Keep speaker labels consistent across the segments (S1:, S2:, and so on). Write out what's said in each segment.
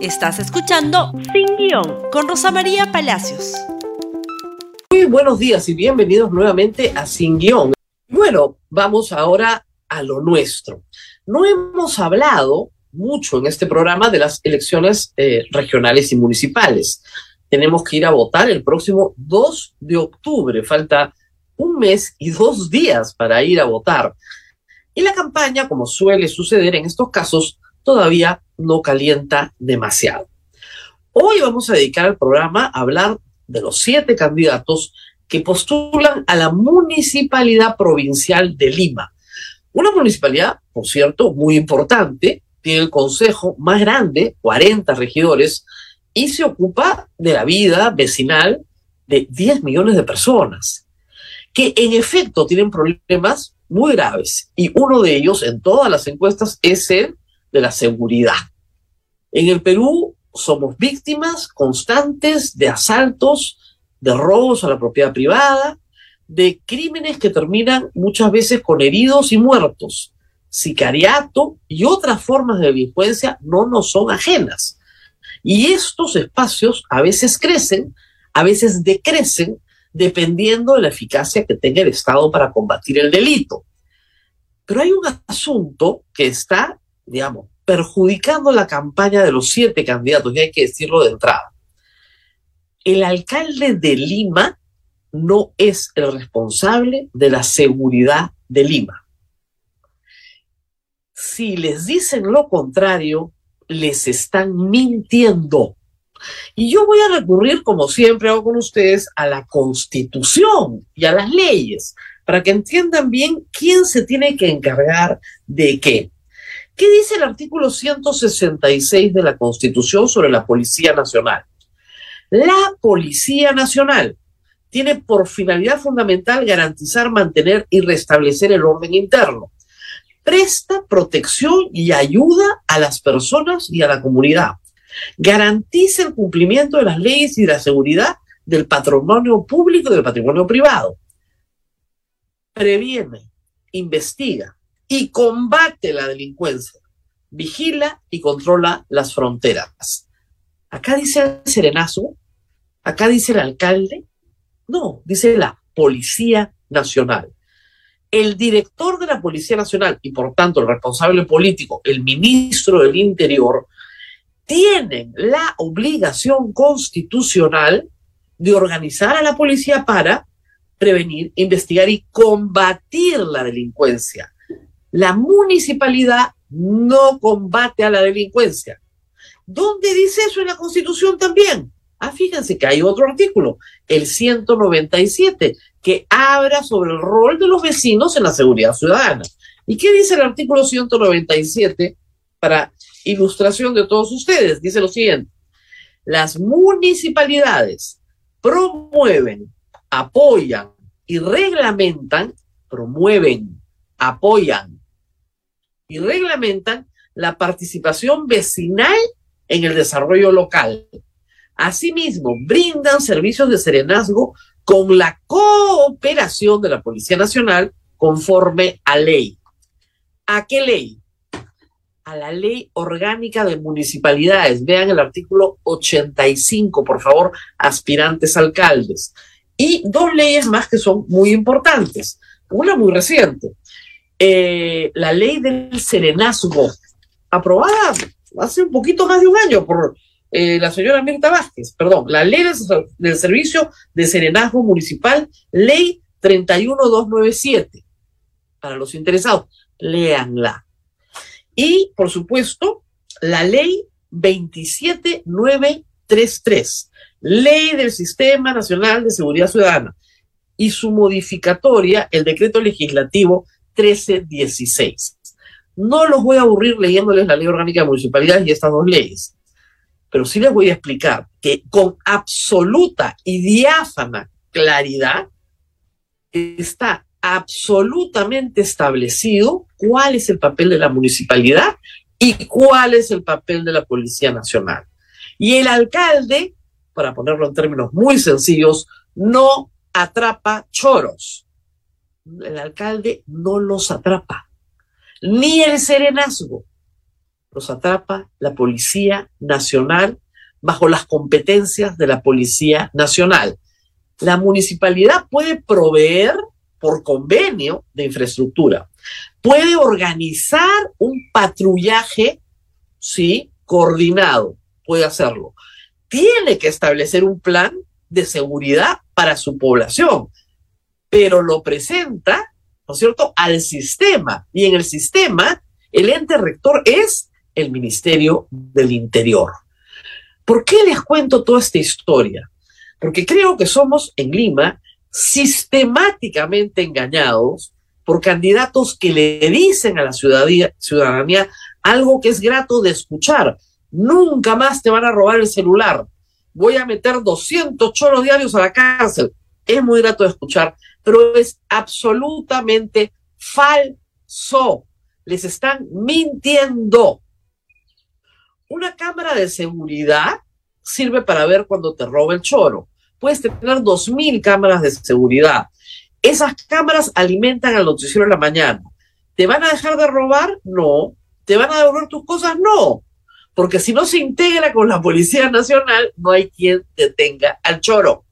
S1: Estás escuchando Sin Guión con Rosa María Palacios.
S2: Muy buenos días y bienvenidos nuevamente a Sin Guión. Bueno, vamos ahora a lo nuestro. No hemos hablado mucho en este programa de las elecciones eh, regionales y municipales. Tenemos que ir a votar el próximo 2 de octubre. Falta un mes y dos días para ir a votar. Y la campaña, como suele suceder en estos casos, todavía no calienta demasiado. Hoy vamos a dedicar el programa a hablar de los siete candidatos que postulan a la Municipalidad Provincial de Lima. Una municipalidad, por cierto, muy importante, tiene el consejo más grande, 40 regidores, y se ocupa de la vida vecinal de 10 millones de personas, que en efecto tienen problemas muy graves. Y uno de ellos en todas las encuestas es el de la seguridad. En el Perú somos víctimas constantes de asaltos, de robos a la propiedad privada, de crímenes que terminan muchas veces con heridos y muertos. Sicariato y otras formas de delincuencia no nos son ajenas. Y estos espacios a veces crecen, a veces decrecen, dependiendo de la eficacia que tenga el Estado para combatir el delito. Pero hay un asunto que está, digamos, perjudicando la campaña de los siete candidatos, y hay que decirlo de entrada. El alcalde de Lima no es el responsable de la seguridad de Lima. Si les dicen lo contrario, les están mintiendo. Y yo voy a recurrir, como siempre hago con ustedes, a la constitución y a las leyes, para que entiendan bien quién se tiene que encargar de qué. ¿Qué dice el artículo 166 de la Constitución sobre la Policía Nacional? La Policía Nacional tiene por finalidad fundamental garantizar, mantener y restablecer el orden interno. Presta protección y ayuda a las personas y a la comunidad. Garantiza el cumplimiento de las leyes y la seguridad del patrimonio público y del patrimonio privado. Previene, investiga, y combate la delincuencia, vigila y controla las fronteras. Acá dice el serenazo, acá dice el alcalde, no, dice la Policía Nacional. El director de la Policía Nacional y por tanto el responsable político, el ministro del Interior, tienen la obligación constitucional de organizar a la policía para prevenir, investigar y combatir la delincuencia. La municipalidad no combate a la delincuencia. ¿Dónde dice eso en la Constitución también? Ah, fíjense que hay otro artículo, el 197, que habla sobre el rol de los vecinos en la seguridad ciudadana. ¿Y qué dice el artículo 197 para ilustración de todos ustedes? Dice lo siguiente, las municipalidades promueven, apoyan y reglamentan, promueven, apoyan y reglamentan la participación vecinal en el desarrollo local. Asimismo, brindan servicios de serenazgo con la cooperación de la Policía Nacional conforme a ley. ¿A qué ley? A la ley orgánica de municipalidades. Vean el artículo 85, por favor, aspirantes alcaldes. Y dos leyes más que son muy importantes. Una muy reciente, eh, la ley del serenazgo, aprobada hace un poquito más de un año por eh, la señora Mirta Vázquez, perdón, la ley del, servicio de serenazgo municipal, ley 31297. Para los interesados, léanla. Y, por supuesto, la ley 27933, ley del Sistema Nacional de Seguridad Ciudadana, y su modificatoria, el decreto legislativo 1316. No los voy a aburrir leyéndoles la ley orgánica de municipalidades y estas dos leyes, pero sí les voy a explicar que con absoluta y diáfana claridad está absolutamente establecido cuál es el papel de la municipalidad y cuál es el papel de la Policía Nacional. Y el alcalde, para ponerlo en términos muy sencillos, no atrapa choros el alcalde no los atrapa, ni el serenazgo. los atrapa la Policía Nacional bajo las competencias de la Policía Nacional. La municipalidad puede proveer por convenio de infraestructura, puede organizar un patrullaje, sí, coordinado, puede hacerlo. Tiene que establecer un plan de seguridad para su población, pero lo presenta, ¿no es cierto?, al sistema. Y en el sistema, el ente rector es el Ministerio del Interior. ¿Por qué les cuento toda esta historia? Porque creo que somos en Lima sistemáticamente engañados por candidatos que le dicen a la ciudadanía, algo que es grato de escuchar. Nunca más te van a robar el celular. Voy a meter 200 choros diarios a la cárcel. Es muy grato de escuchar, pero es absolutamente falso. Les están mintiendo. Una cámara de seguridad sirve para ver cuando te roba el choro. Puedes tener dos mil cámaras de seguridad. Esas cámaras alimentan al noticiero en la mañana. ¿Te van a dejar de robar? No. ¿Te van a devolver tus cosas? No. Porque si no se integra con la Policía Nacional, no hay quien detenga al choro.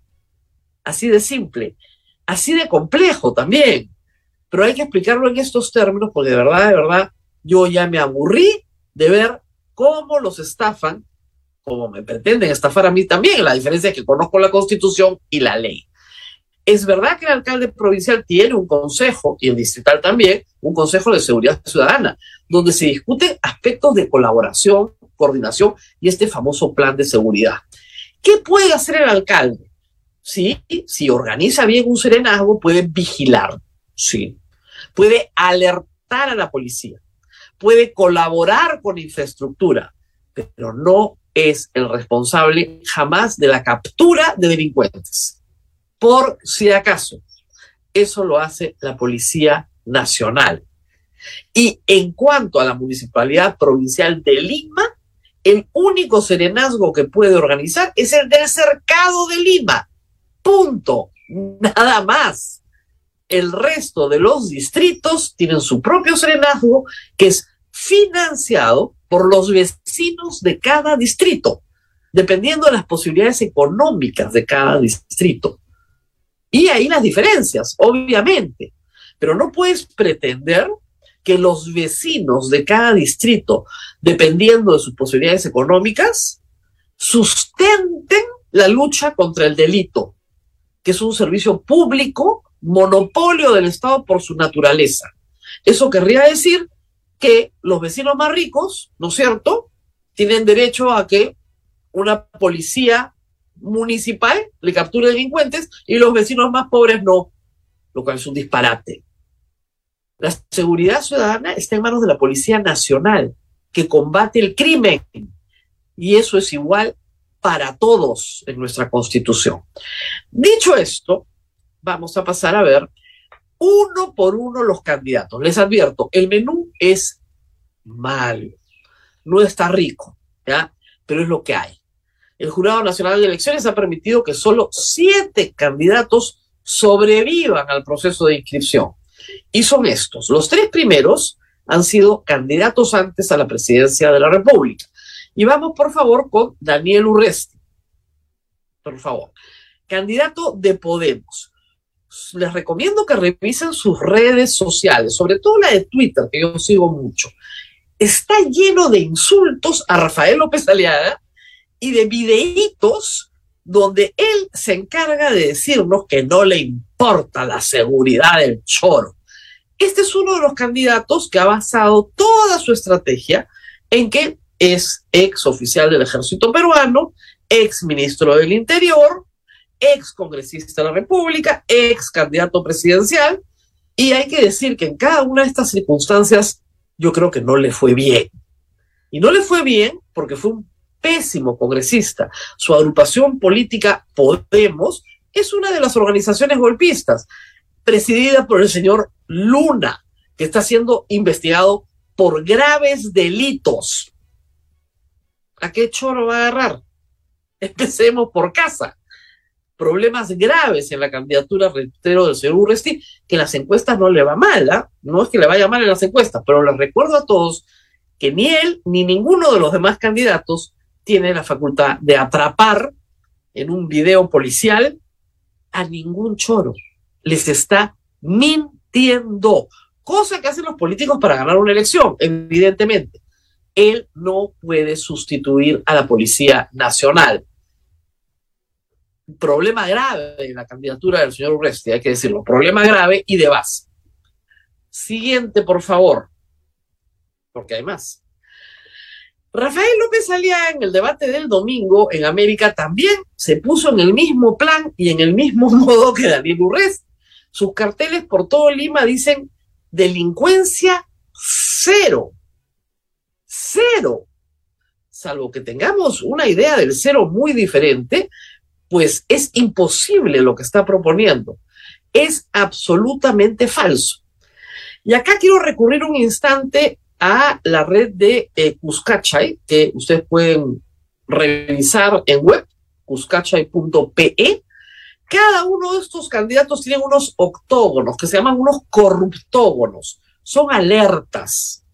S2: Así de simple. Así de complejo también. Pero hay que explicarlo en estos términos porque de verdad, de verdad, yo ya me aburrí de ver cómo los estafan, como me pretenden estafar a mí también. La diferencia es que conozco la constitución y la ley. Es verdad que el alcalde provincial tiene un consejo, y el distrital también, un consejo de seguridad ciudadana, donde se discuten aspectos de colaboración, coordinación y este famoso plan de seguridad. ¿Qué puede hacer el alcalde? Sí, si organiza bien un serenazgo, puede vigilar, sí. Puede alertar a la policía, puede colaborar con infraestructura, pero no es el responsable jamás de la captura de delincuentes. Por si acaso, eso lo hace la Policía Nacional. Y en cuanto a la Municipalidad Provincial de Lima, el único serenazgo que puede organizar es el del Cercado de Lima. Punto. Nada más el resto de los distritos tienen su propio serenazgo que es financiado por los vecinos de cada distrito, dependiendo de las posibilidades económicas de cada distrito. Y ahí las diferencias, obviamente, pero no puedes pretender que los vecinos de cada distrito, dependiendo de sus posibilidades económicas, sustenten la lucha contra el delito, que es un servicio público monopolio del Estado por su naturaleza. Eso querría decir que los vecinos más ricos, ¿no es cierto?, tienen derecho a que una policía municipal le capture delincuentes y los vecinos más pobres no, lo cual es un disparate. La seguridad ciudadana está en manos de la Policía Nacional, que combate el crimen. Y eso es igual para todos en nuestra Constitución. Dicho esto, vamos a pasar a ver uno por uno los candidatos. Les advierto, el menú es malo, no está rico, ¿ya? Pero es lo que hay. El Jurado Nacional de Elecciones ha permitido que solo siete candidatos sobrevivan al proceso de inscripción. Y son estos. Los tres primeros han sido candidatos antes a la presidencia de la República. Y vamos, por favor, con Daniel Urresti. Por favor. Candidato de Podemos les recomiendo que revisen sus redes sociales, sobre todo la de Twitter, que yo sigo mucho. Está lleno de insultos a Rafael López Aliaga y de videitos donde él se encarga de decirnos que no le importa la seguridad del choro. Este es uno de los candidatos que ha basado toda su estrategia en que es ex oficial del ejército peruano, ex ministro del Interior, ex congresista de la República, ex candidato presidencial, y hay que decir que en cada una de estas circunstancias yo creo que no le fue bien. Y no le fue bien porque fue un pésimo congresista. Su agrupación política Podemos es una de las organizaciones golpistas, presidida por el señor Luna, que está siendo investigado por graves delitos. ¿A qué choro va a agarrar? Empecemos por casa problemas graves en la candidatura, reitero, del señor Urresti, que en las encuestas no le va mal, ¿ah? no es que le vaya mal en las encuestas, pero les recuerdo a todos que ni él ni ninguno de los demás candidatos tiene la facultad de atrapar en un video policial a ningún choro. Les está mintiendo, cosa que hacen los políticos para ganar una elección, evidentemente. Él no puede sustituir a la Policía Nacional. Problema grave en la candidatura del señor Urresti, hay que decirlo, problema grave y de base. Siguiente, por favor, porque hay más. Rafael López salía en el debate del domingo en América también se puso en el mismo plan y en el mismo modo que Daniel Urrés. Sus carteles por todo Lima dicen delincuencia cero. Cero. Salvo que tengamos una idea del cero muy diferente, pues es imposible lo que está proponiendo. Es absolutamente falso. Y acá quiero recurrir un instante a la red de eh, Cuscachay, que ustedes pueden revisar en web, cuscachay.pe. Cada uno de estos candidatos tiene unos octógonos que se llaman unos corruptógonos. Son alertas.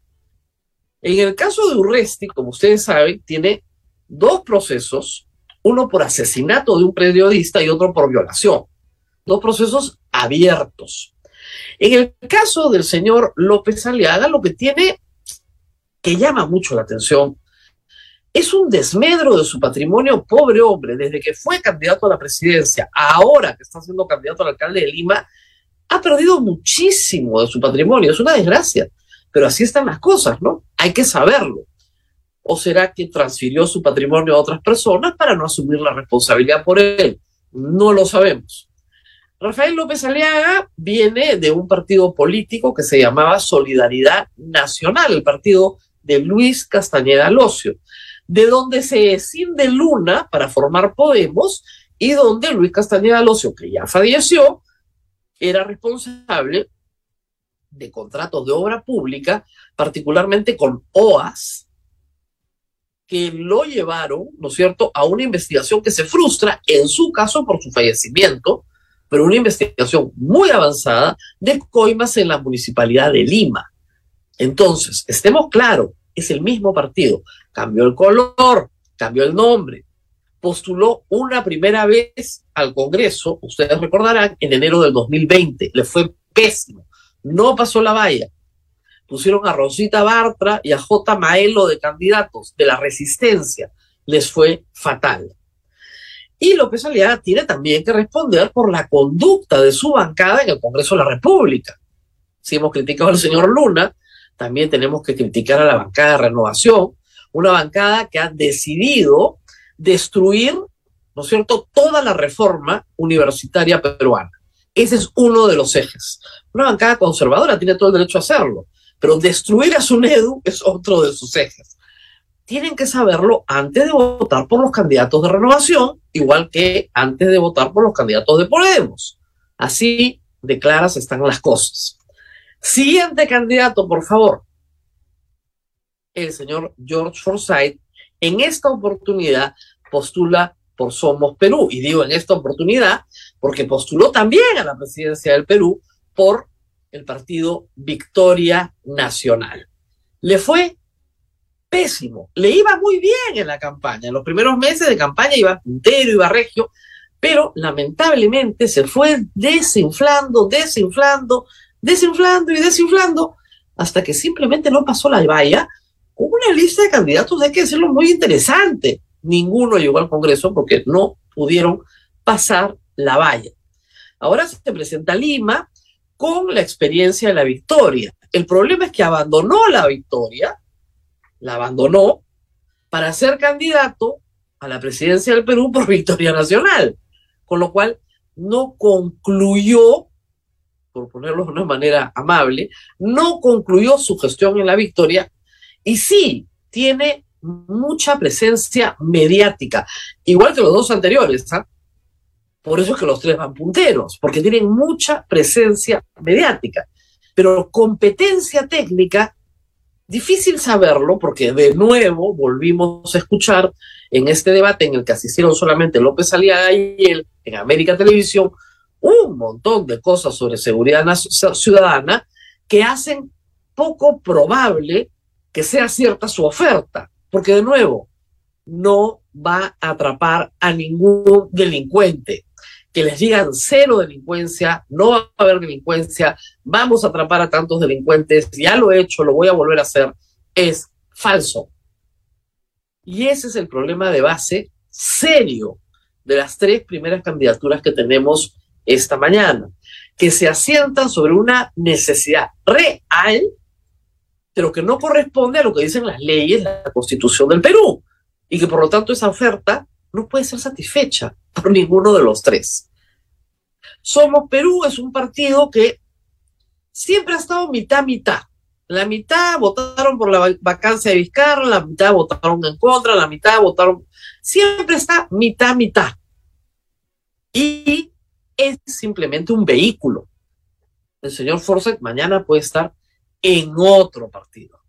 S2: En el caso de Urresti, como ustedes saben, tiene dos procesos, uno por asesinato de un periodista y otro por violación. Dos procesos abiertos. En el caso del señor López Aliaga, lo que tiene que llama mucho la atención es un desmedro de su patrimonio, pobre hombre, desde que fue candidato a la presidencia, ahora que está siendo candidato al alcalde de Lima, ha perdido muchísimo de su patrimonio, es una desgracia, pero así están las cosas, ¿no? Hay que saberlo. ¿O será que transfirió su patrimonio a otras personas para no asumir la responsabilidad por él? No lo sabemos. Rafael López Aliaga viene de un partido político que se llamaba Solidaridad Nacional, el partido de Luis Castañeda Locio, de donde se escinde Luna para formar Podemos y donde Luis Castañeda Locio, que ya falleció, era responsable de contratos de obra pública, particularmente con OAS, que lo llevaron, ¿no es cierto?, a una investigación que se frustra, en su caso por su fallecimiento, pero una investigación muy avanzada de coimas en la municipalidad de Lima. Entonces, estemos claros, es el mismo partido. Cambió el color, cambió el nombre. Postuló una primera vez al Congreso, ustedes recordarán, en enero del 2020. Le fue pésimo. No pasó la valla. Pusieron a Rosita Bartra y a J. Maelo de candidatos de la resistencia. Les fue fatal. Y López Aliaga tiene también que responder por la conducta de su bancada en el Congreso de la República. Si hemos criticado al señor Luna, también tenemos que criticar a la bancada de renovación, una bancada que ha decidido destruir, ¿no es cierto?, toda la reforma universitaria peruana. Ese es uno de los ejes. Una bancada conservadora tiene todo el derecho a hacerlo, pero destruir a SUNEDU es otro de sus ejes. Tienen que saberlo antes de votar por los candidatos de renovación, igual que antes de votar por los candidatos de Podemos. Así de claras están las cosas. Siguiente candidato, por favor. El señor George Forsyth, en esta oportunidad postula por Somos Perú. Y digo en esta oportunidad porque postuló también a la presidencia del Perú por el partido Victoria Nacional. Le fue pésimo. Le iba muy bien en la campaña. En los primeros meses de campaña iba puntero, iba regio, pero lamentablemente se fue desinflando, desinflando, desinflando y desinflando hasta que simplemente no pasó la valla con una lista de candidatos, hay que decirlo, muy interesante. Ninguno llegó al Congreso porque no pudieron pasar la valla. Ahora se presenta Lima con la experiencia de la victoria. El problema es que abandonó la victoria, la abandonó para ser candidato a la presidencia del Perú por Victoria Nacional, con lo cual no concluyó por ponerlo de una manera amable, no concluyó su gestión en la victoria y sí tiene mucha presencia mediática, igual que los dos anteriores. ¿ah? Por eso es que los tres van punteros, porque tienen mucha presencia mediática. Pero competencia técnica, difícil saberlo, porque de nuevo volvimos a escuchar en este debate en el que asistieron solamente López Aliaga y él en América Televisión, un montón de cosas sobre seguridad ciudadana que hacen poco probable que sea cierta su oferta, porque de nuevo, no va a atrapar a ningún delincuente. Que les digan cero delincuencia, no va a haber delincuencia, vamos a atrapar a tantos delincuentes, ya lo he hecho, lo voy a volver a hacer, es falso. Y ese es el problema de base serio de las tres primeras candidaturas que tenemos esta mañana, que se asientan sobre una necesidad real, pero que no corresponde a lo que dicen las leyes, la constitución del Perú y que por lo tanto esa oferta no puede ser satisfecha por ninguno de los tres. Somos Perú es un partido que siempre ha estado mitad-mitad. La mitad votaron por la vacancia de Vizcarra, la mitad votaron en contra, la mitad votaron... Siempre está mitad-mitad. Y es simplemente un vehículo. El señor Forsyth mañana puede estar en otro partido.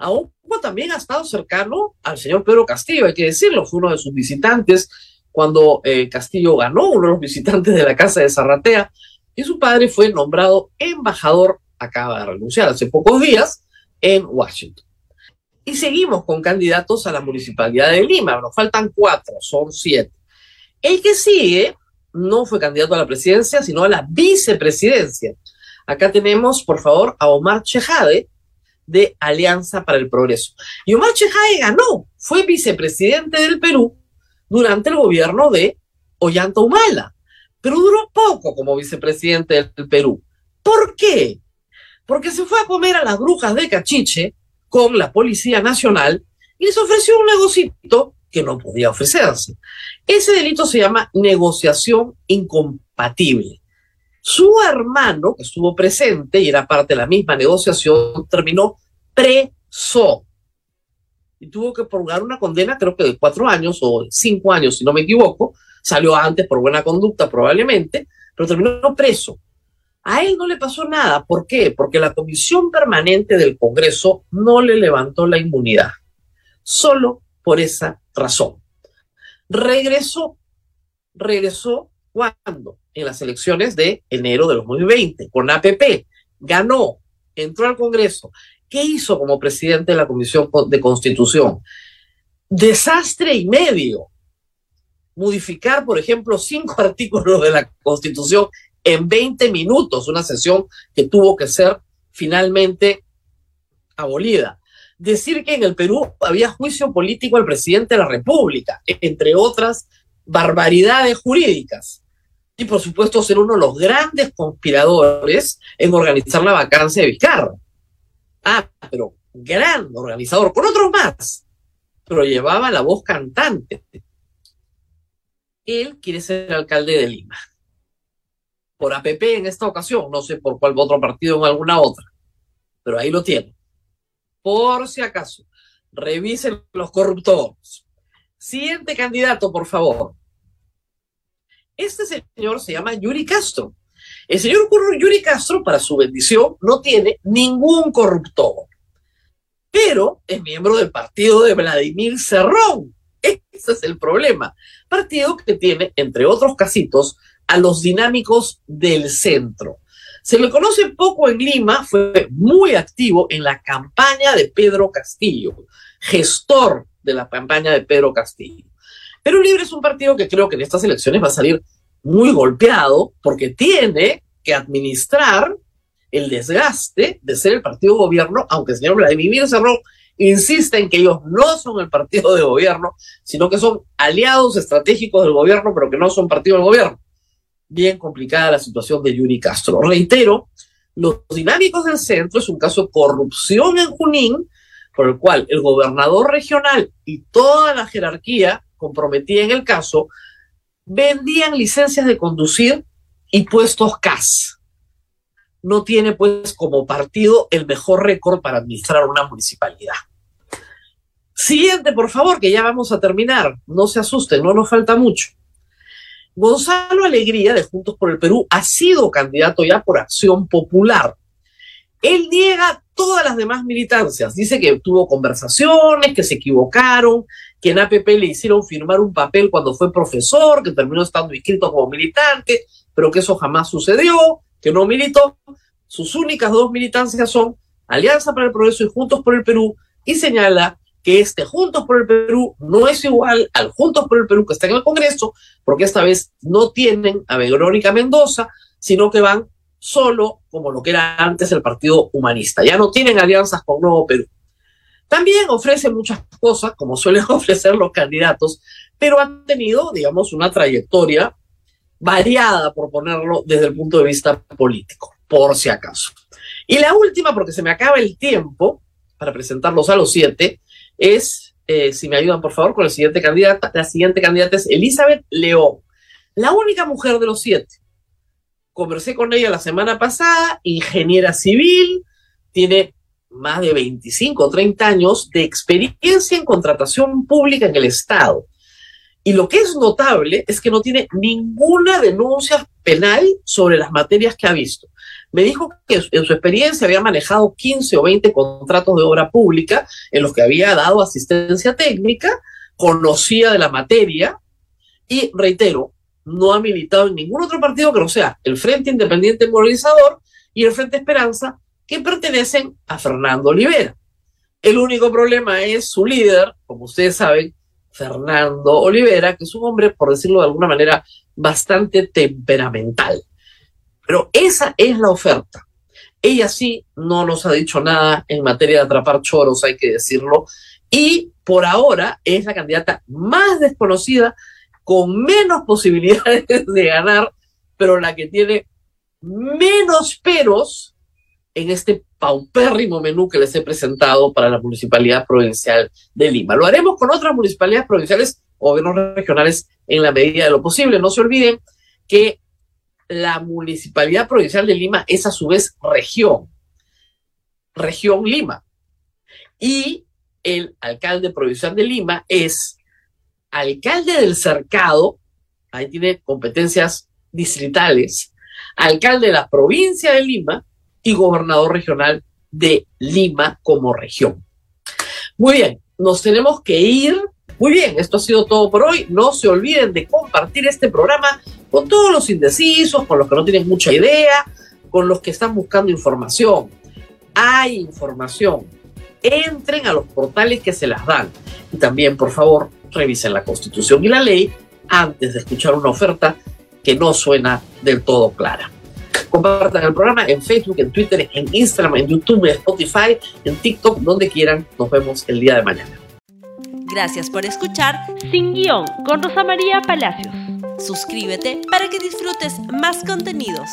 S2: Aún también ha estado cercano al señor Pedro Castillo, hay que decirlo, fue uno de sus visitantes cuando eh, Castillo ganó, uno de los visitantes de la Casa de Zarratea, y su padre fue nombrado embajador, acaba de renunciar hace pocos días, en Washington. Y seguimos con candidatos a la municipalidad de Lima, nos faltan cuatro, son siete. El que sigue no fue candidato a la presidencia, sino a la vicepresidencia. Acá tenemos, por favor, a Omar Chejade, de Alianza para el Progreso. Y Omar Chejade ganó, fue vicepresidente del Perú durante el gobierno de Ollanta Humala, pero duró poco como vicepresidente del Perú. ¿Por qué? Porque se fue a comer a las brujas de Cachiche con la Policía Nacional y les ofreció un negocito que no podía ofrecerse. Ese delito se llama negociación incompatible. Su hermano, que estuvo presente y era parte de la misma negociación, terminó preso. Y tuvo que purgar una condena, creo que de cuatro años o cinco años, si no me equivoco. Salió antes por buena conducta, probablemente, pero terminó preso. A él no le pasó nada. ¿Por qué? Porque la comisión permanente del Congreso no le levantó la inmunidad. Solo por esa razón. Regresó. Regresó cuando? En las elecciones de enero de 2020, con APP. Ganó, entró al Congreso. ¿Qué hizo como presidente de la Comisión de Constitución? Desastre y medio. Modificar, por ejemplo, cinco artículos de la Constitución en 20 minutos, una sesión que tuvo que ser finalmente abolida. Decir que en el Perú había juicio político al presidente de la República, entre otras barbaridades jurídicas. Y por supuesto ser uno de los grandes conspiradores en organizar la vacancia de Vizcarra. Ah, pero gran organizador, con otros más, pero llevaba la voz cantante. Él quiere ser alcalde de Lima. Por APP en esta ocasión, no sé por cuál otro partido en alguna otra, pero ahí lo tiene. Por si acaso, revisen los corruptores. Siguiente candidato, por favor. Este señor se llama Yuri Castro. El señor Yuri Castro, para su bendición, no tiene ningún corruptor, pero es miembro del partido de Vladimir Cerrón. Ese es el problema. Partido que tiene, entre otros casitos, a los dinámicos del centro. Se le conoce poco en Lima, fue muy activo en la campaña de Pedro Castillo, gestor de la campaña de Pedro Castillo. Perú Libre es un partido que creo que en estas elecciones va a salir muy golpeado porque tiene que administrar el desgaste de ser el partido gobierno, aunque el señor Vladimir Cerrón insiste en que ellos no son el partido de gobierno, sino que son aliados estratégicos del gobierno, pero que no son partido del gobierno. Bien complicada la situación de Yuri Castro. Reitero, los dinámicos del centro es un caso de corrupción en Junín, por el cual el gobernador regional y toda la jerarquía comprometida en el caso vendían licencias de conducir y puestos CAS. No tiene pues como partido el mejor récord para administrar una municipalidad. Siguiente, por favor, que ya vamos a terminar. No se asusten, no nos falta mucho. Gonzalo Alegría, de Juntos por el Perú, ha sido candidato ya por acción popular. Él niega todas las demás militancias. Dice que tuvo conversaciones, que se equivocaron, que en APP le hicieron firmar un papel cuando fue profesor, que terminó estando inscrito como militante, pero que eso jamás sucedió, que no militó. Sus únicas dos militancias son Alianza para el Progreso y Juntos por el Perú y señala que este Juntos por el Perú no es igual al Juntos por el Perú que está en el Congreso, porque esta vez no tienen a Verónica Mendoza, sino que van solo como lo que era antes el Partido Humanista. Ya no tienen alianzas con Nuevo Perú. También ofrece muchas cosas, como suelen ofrecer los candidatos, pero han tenido, digamos, una trayectoria variada, por ponerlo desde el punto de vista político, por si acaso. Y la última, porque se me acaba el tiempo para presentarlos a los siete, es, eh, si me ayudan por favor, con la siguiente candidata. La siguiente candidata es Elizabeth León, la única mujer de los siete. Conversé con ella la semana pasada, ingeniera civil, tiene más de 25 o 30 años de experiencia en contratación pública en el Estado. Y lo que es notable es que no tiene ninguna denuncia penal sobre las materias que ha visto. Me dijo que en su experiencia había manejado 15 o 20 contratos de obra pública en los que había dado asistencia técnica, conocía de la materia y, reitero, no ha militado en ningún otro partido que no sea el Frente Independiente Movilizador y el Frente Esperanza, que pertenecen a Fernando Olivera. El único problema es su líder, como ustedes saben, Fernando Olivera, que es un hombre, por decirlo de alguna manera, bastante temperamental. Pero esa es la oferta. Ella sí no nos ha dicho nada en materia de atrapar choros, hay que decirlo, y por ahora es la candidata más desconocida, con menos posibilidades de ganar, pero la que tiene menos peros en este paupérrimo menú que les he presentado para la Municipalidad Provincial de Lima. Lo haremos con otras municipalidades provinciales o gobiernos regionales en la medida de lo posible. No se olviden que la Municipalidad Provincial de Lima es a su vez región, región Lima. Y el alcalde provincial de Lima es alcalde del cercado, ahí tiene competencias distritales, alcalde de la provincia de Lima y gobernador regional de Lima como región. Muy bien, nos tenemos que ir. Muy bien, esto ha sido todo por hoy. No se olviden de compartir este programa con todos los indecisos, con los que no tienen mucha idea, con los que están buscando información. Hay información. Entren a los portales que se las dan. Y también, por favor, revisen la Constitución y la ley antes de escuchar una oferta que no suena del todo clara. Compartan el programa en Facebook, en Twitter, en Instagram, en YouTube, en Spotify, en TikTok, donde quieran. Nos vemos el día de mañana.
S1: Gracias por escuchar Sin Guión con Rosa María Palacios. Suscríbete para que disfrutes más contenidos.